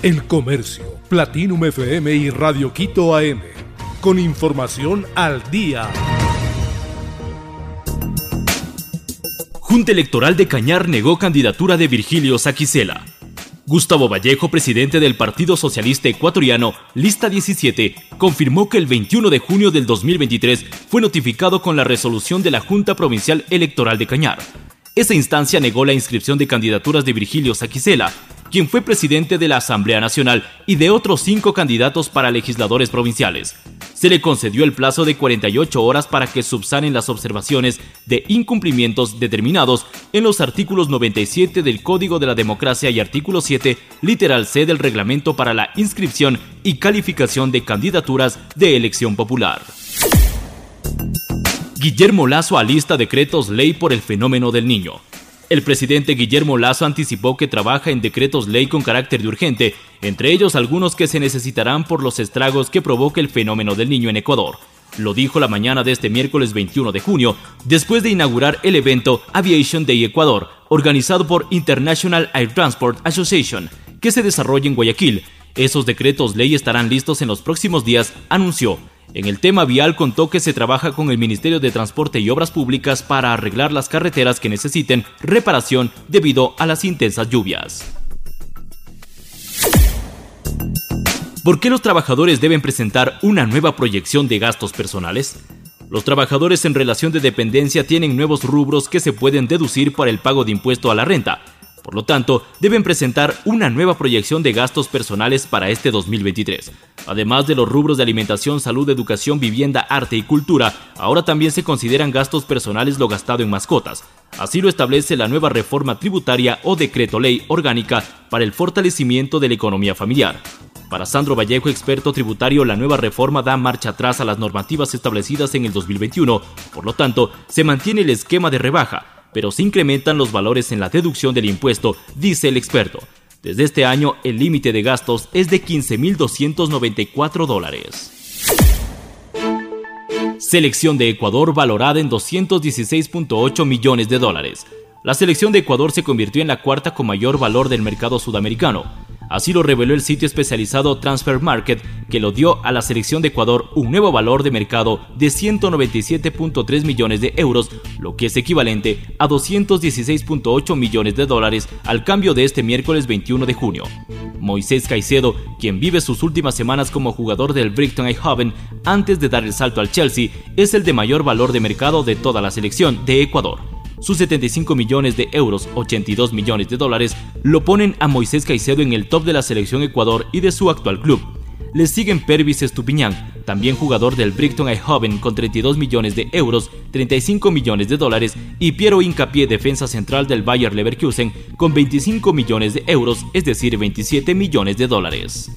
El Comercio, Platinum FM y Radio Quito AM. Con información al día. Junta Electoral de Cañar negó candidatura de Virgilio Saquicela. Gustavo Vallejo, presidente del Partido Socialista Ecuatoriano, lista 17, confirmó que el 21 de junio del 2023 fue notificado con la resolución de la Junta Provincial Electoral de Cañar. Esa instancia negó la inscripción de candidaturas de Virgilio Saquicela, quien fue presidente de la Asamblea Nacional y de otros cinco candidatos para legisladores provinciales. Se le concedió el plazo de 48 horas para que subsanen las observaciones de incumplimientos determinados en los artículos 97 del Código de la Democracia y artículo 7, literal C del Reglamento para la inscripción y calificación de candidaturas de elección popular. Guillermo Lazo alista decretos ley por el fenómeno del niño. El presidente Guillermo Lazo anticipó que trabaja en decretos ley con carácter de urgente, entre ellos algunos que se necesitarán por los estragos que provoca el fenómeno del niño en Ecuador. Lo dijo la mañana de este miércoles 21 de junio, después de inaugurar el evento Aviation Day Ecuador, organizado por International Air Transport Association, que se desarrolla en Guayaquil. Esos decretos ley estarán listos en los próximos días, anunció. En el tema vial contó que se trabaja con el Ministerio de Transporte y Obras Públicas para arreglar las carreteras que necesiten reparación debido a las intensas lluvias. ¿Por qué los trabajadores deben presentar una nueva proyección de gastos personales? Los trabajadores en relación de dependencia tienen nuevos rubros que se pueden deducir para el pago de impuesto a la renta, por lo tanto, deben presentar una nueva proyección de gastos personales para este 2023. Además de los rubros de alimentación, salud, educación, vivienda, arte y cultura, ahora también se consideran gastos personales lo gastado en mascotas. Así lo establece la nueva reforma tributaria o decreto ley orgánica para el fortalecimiento de la economía familiar. Para Sandro Vallejo, experto tributario, la nueva reforma da marcha atrás a las normativas establecidas en el 2021, por lo tanto, se mantiene el esquema de rebaja, pero se incrementan los valores en la deducción del impuesto, dice el experto. Desde este año, el límite de gastos es de 15.294 dólares. Selección de Ecuador valorada en 216.8 millones de dólares. La selección de Ecuador se convirtió en la cuarta con mayor valor del mercado sudamericano. Así lo reveló el sitio especializado Transfer Market, que lo dio a la selección de Ecuador un nuevo valor de mercado de 197.3 millones de euros, lo que es equivalente a 216.8 millones de dólares al cambio de este miércoles 21 de junio. Moisés Caicedo, quien vive sus últimas semanas como jugador del Brighton y Hoven antes de dar el salto al Chelsea, es el de mayor valor de mercado de toda la selección de Ecuador. Sus 75 millones de euros, 82 millones de dólares, lo ponen a Moisés Caicedo en el top de la selección Ecuador y de su actual club. Le siguen Pervis Estupiñán, también jugador del Brighton Joven con 32 millones de euros, 35 millones de dólares, y Piero Incapié, defensa central del Bayer Leverkusen, con 25 millones de euros, es decir, 27 millones de dólares.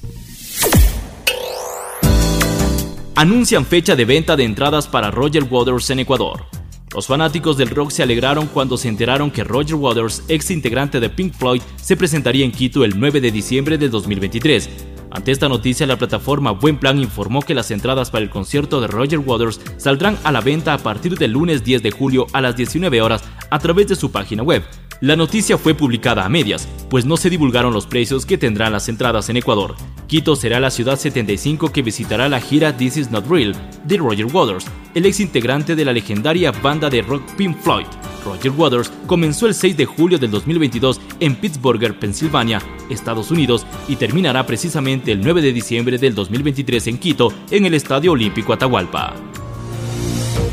Anuncian fecha de venta de entradas para Roger Waters en Ecuador. Los fanáticos del rock se alegraron cuando se enteraron que Roger Waters, ex integrante de Pink Floyd, se presentaría en Quito el 9 de diciembre de 2023. Ante esta noticia, la plataforma Buen Plan informó que las entradas para el concierto de Roger Waters saldrán a la venta a partir del lunes 10 de julio a las 19 horas a través de su página web. La noticia fue publicada a medias, pues no se divulgaron los precios que tendrán las entradas en Ecuador. Quito será la ciudad 75 que visitará la gira This Is Not Real de Roger Waters, el ex integrante de la legendaria banda de rock Pink Floyd. Roger Waters comenzó el 6 de julio del 2022 en Pittsburgh, Pensilvania, Estados Unidos, y terminará precisamente el 9 de diciembre del 2023 en Quito, en el Estadio Olímpico Atahualpa.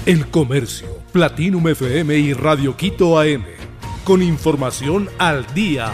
El Comercio, Platinum FM y Radio Quito AM, con información al día.